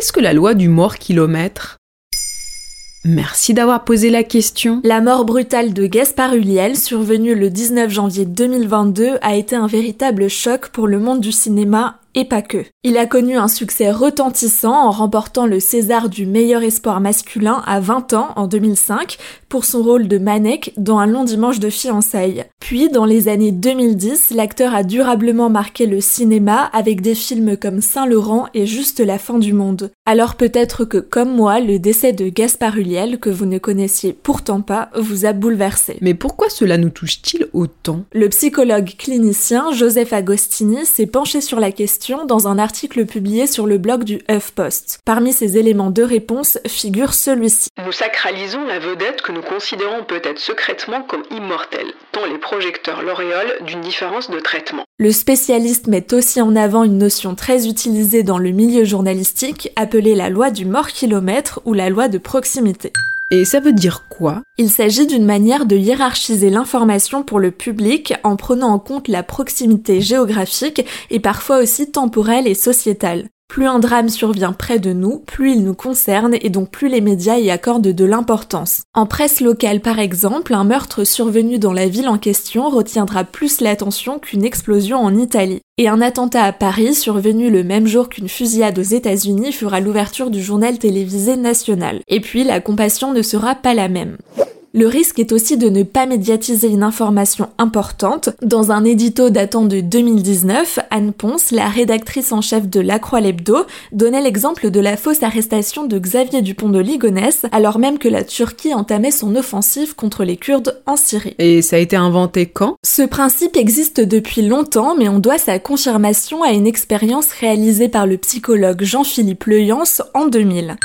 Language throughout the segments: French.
qu'est-ce que la loi du mort kilomètre Merci d'avoir posé la question. La mort brutale de Gaspard Ulliel, survenue le 19 janvier 2022, a été un véritable choc pour le monde du cinéma et pas que. Il a connu un succès retentissant en remportant le César du meilleur espoir masculin à 20 ans en 2005 pour son rôle de Manek dans Un long dimanche de fiançailles. Puis, dans les années 2010, l'acteur a durablement marqué le cinéma avec des films comme Saint-Laurent et Juste la fin du monde. Alors peut-être que, comme moi, le décès de Gaspard Ulliel, que vous ne connaissiez pourtant pas, vous a bouleversé. Mais pourquoi cela nous touche-t-il autant? Le psychologue clinicien Joseph Agostini s'est penché sur la question dans un article publié sur le blog du HuffPost. Parmi ces éléments de réponse figure celui-ci. Nous sacralisons la vedette que nous considérons peut-être secrètement comme immortelle, tant les projecteurs l'auréolent d'une différence de traitement. Le spécialiste met aussi en avant une notion très utilisée dans le milieu journalistique, appelée la loi du mort kilomètre ou la loi de proximité. Et ça veut dire quoi? Il s'agit d'une manière de hiérarchiser l'information pour le public en prenant en compte la proximité géographique et parfois aussi temporelle et sociétale. Plus un drame survient près de nous, plus il nous concerne et donc plus les médias y accordent de l'importance. En presse locale par exemple, un meurtre survenu dans la ville en question retiendra plus l'attention qu'une explosion en Italie. Et un attentat à Paris survenu le même jour qu'une fusillade aux États-Unis fera l'ouverture du journal télévisé national. Et puis la compassion ne sera pas la même. Le risque est aussi de ne pas médiatiser une information importante. Dans un édito datant de 2019, Anne Ponce, la rédactrice en chef de La Croix Lebdo, donnait l'exemple de la fausse arrestation de Xavier Dupont de Ligonnès, alors même que la Turquie entamait son offensive contre les Kurdes en Syrie. Et ça a été inventé quand? Ce principe existe depuis longtemps, mais on doit sa confirmation à une expérience réalisée par le psychologue Jean-Philippe Leyance en 2000.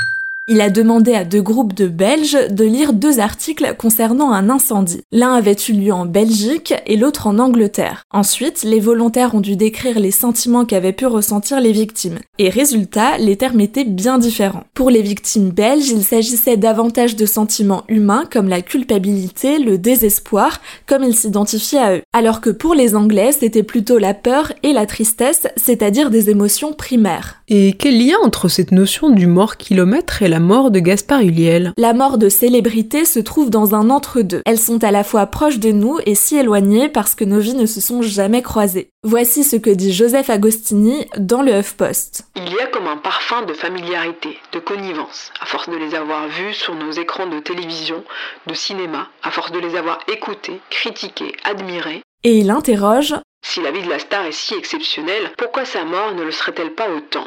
Il a demandé à deux groupes de Belges de lire deux articles concernant un incendie. L'un avait eu lieu en Belgique et l'autre en Angleterre. Ensuite, les volontaires ont dû décrire les sentiments qu'avaient pu ressentir les victimes. Et résultat, les termes étaient bien différents. Pour les victimes belges, il s'agissait davantage de sentiments humains comme la culpabilité, le désespoir, comme ils s'identifiaient à eux. Alors que pour les Anglais, c'était plutôt la peur et la tristesse, c'est-à-dire des émotions primaires. Et quel lien entre cette notion du mort kilomètre et la mort de Gaspard Ulliel La mort de célébrités se trouve dans un entre-deux. Elles sont à la fois proches de nous et si éloignées parce que nos vies ne se sont jamais croisées. Voici ce que dit Joseph Agostini dans le HuffPost. Il y a comme un parfum de familiarité, de connivence, à force de les avoir vus sur nos écrans de télévision, de cinéma, à force de les avoir écoutés, critiqués, admirés. Et il interroge Si la vie de la star est si exceptionnelle, pourquoi sa mort ne le serait-elle pas autant?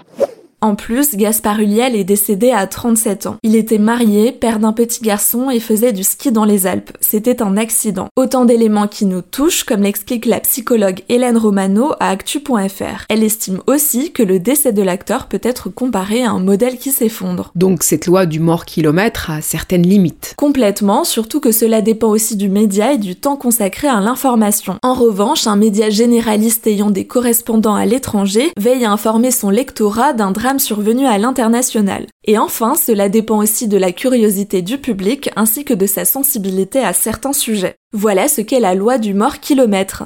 En plus, Gaspard Ulliel est décédé à 37 ans. Il était marié, père d'un petit garçon et faisait du ski dans les Alpes. C'était un accident. Autant d'éléments qui nous touchent, comme l'explique la psychologue Hélène Romano à actu.fr. Elle estime aussi que le décès de l'acteur peut être comparé à un modèle qui s'effondre. Donc cette loi du mort kilomètre a certaines limites. Complètement, surtout que cela dépend aussi du média et du temps consacré à l'information. En revanche, un média généraliste ayant des correspondants à l'étranger veille à informer son lectorat d'un drame survenu à l'international. Et enfin, cela dépend aussi de la curiosité du public ainsi que de sa sensibilité à certains sujets. Voilà ce qu'est la loi du mort kilomètre.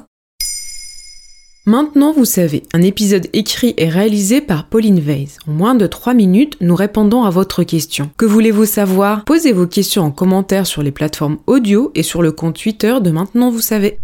Maintenant, vous savez, un épisode écrit et réalisé par Pauline Weiss. En moins de 3 minutes, nous répondons à votre question. Que voulez-vous savoir? Posez vos questions en commentaire sur les plateformes audio et sur le compte Twitter de Maintenant, vous savez.